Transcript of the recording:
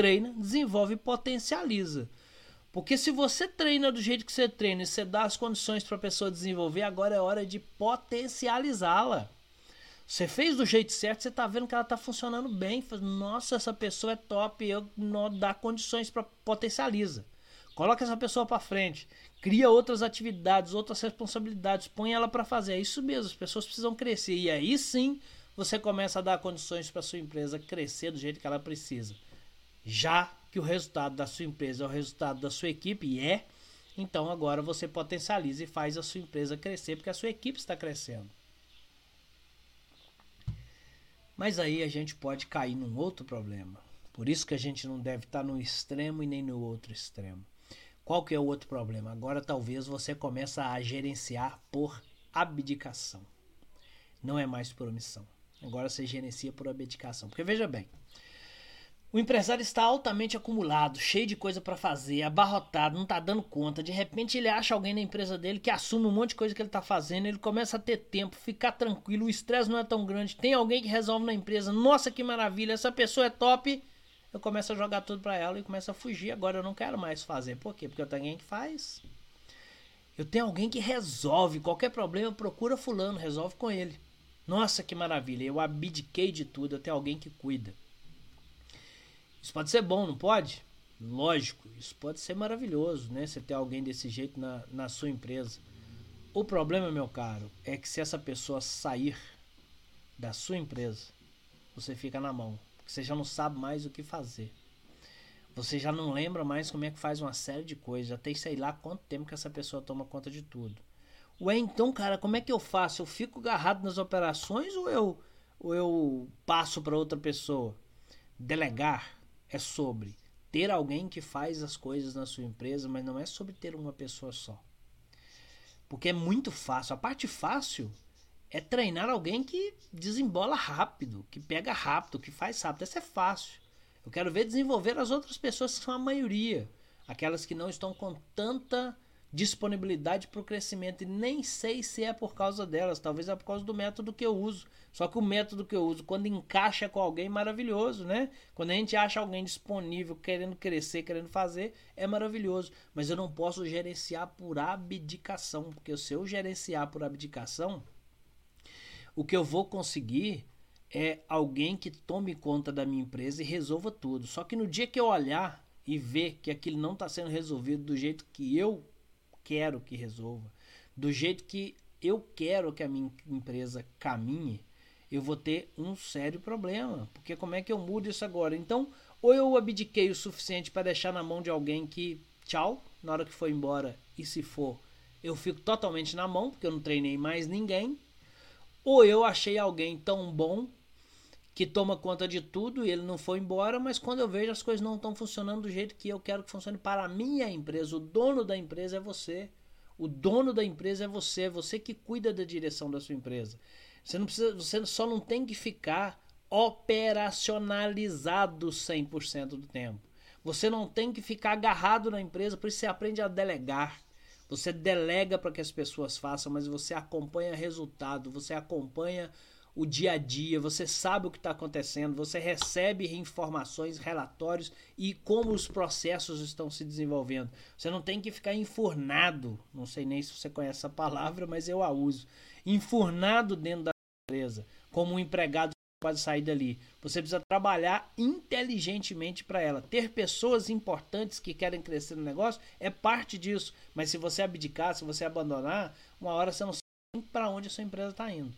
treina, desenvolve e potencializa. Porque se você treina do jeito que você treina e você dá as condições para a pessoa desenvolver, agora é hora de potencializá-la. Você fez do jeito certo, você está vendo que ela está funcionando bem. Nossa, essa pessoa é top, eu não dá condições para potencializa. Coloca essa pessoa para frente, cria outras atividades, outras responsabilidades, põe ela para fazer. É isso mesmo, as pessoas precisam crescer e aí sim você começa a dar condições para sua empresa crescer do jeito que ela precisa. Já que o resultado da sua empresa é o resultado da sua equipe e é, então agora você potencializa e faz a sua empresa crescer porque a sua equipe está crescendo. Mas aí a gente pode cair num outro problema. Por isso que a gente não deve estar no extremo e nem no outro extremo. Qual que é o outro problema? Agora talvez você comece a gerenciar por abdicação. Não é mais por omissão. Agora você gerencia por abdicação. Porque veja bem, o empresário está altamente acumulado, cheio de coisa para fazer, abarrotado, não está dando conta. De repente ele acha alguém na empresa dele que assume um monte de coisa que ele está fazendo, ele começa a ter tempo, ficar tranquilo, o estresse não é tão grande. Tem alguém que resolve na empresa, nossa que maravilha, essa pessoa é top. Eu começo a jogar tudo para ela e começo a fugir. Agora eu não quero mais fazer. Por quê? Porque eu tenho alguém que faz. Eu tenho alguém que resolve qualquer problema, procura fulano, resolve com ele. Nossa que maravilha, eu abdiquei de tudo, eu tenho alguém que cuida. Isso pode ser bom, não pode? Lógico, isso pode ser maravilhoso, né? Você ter alguém desse jeito na, na sua empresa. O problema, meu caro, é que se essa pessoa sair da sua empresa, você fica na mão. Você já não sabe mais o que fazer. Você já não lembra mais como é que faz uma série de coisas. Já tem sei lá quanto tempo que essa pessoa toma conta de tudo. Ué, então, cara, como é que eu faço? Eu fico agarrado nas operações ou eu, ou eu passo para outra pessoa? Delegar é sobre ter alguém que faz as coisas na sua empresa, mas não é sobre ter uma pessoa só. Porque é muito fácil. A parte fácil é treinar alguém que desembola rápido, que pega rápido, que faz rápido. Isso é fácil. Eu quero ver desenvolver as outras pessoas que são a maioria, aquelas que não estão com tanta disponibilidade para o crescimento e nem sei se é por causa delas, talvez é por causa do método que eu uso. Só que o método que eu uso, quando encaixa com alguém, maravilhoso, né? Quando a gente acha alguém disponível, querendo crescer, querendo fazer, é maravilhoso. Mas eu não posso gerenciar por abdicação, porque se eu gerenciar por abdicação, o que eu vou conseguir é alguém que tome conta da minha empresa e resolva tudo. Só que no dia que eu olhar e ver que aquilo não está sendo resolvido do jeito que eu quero que resolva, do jeito que eu quero que a minha empresa caminhe, eu vou ter um sério problema. Porque como é que eu mudo isso agora? Então, ou eu abdiquei o suficiente para deixar na mão de alguém que, tchau, na hora que for embora, e se for, eu fico totalmente na mão, porque eu não treinei mais ninguém. Ou eu achei alguém tão bom que toma conta de tudo e ele não foi embora, mas quando eu vejo as coisas não estão funcionando do jeito que eu quero que funcione para a minha empresa, o dono da empresa é você. O dono da empresa é você, é você que cuida da direção da sua empresa. Você não precisa, você só não tem que ficar operacionalizado 100% do tempo. Você não tem que ficar agarrado na empresa, por isso você aprende a delegar. Você delega para que as pessoas façam, mas você acompanha resultado, você acompanha o dia a dia, você sabe o que está acontecendo, você recebe informações, relatórios e como os processos estão se desenvolvendo. Você não tem que ficar enfurnado, não sei nem se você conhece essa palavra, mas eu a uso, enfurnado dentro da empresa, como um empregado pode sair dali. Você precisa trabalhar inteligentemente para ela. Ter pessoas importantes que querem crescer no negócio é parte disso. Mas se você abdicar, se você abandonar, uma hora você não sabe para onde a sua empresa está indo.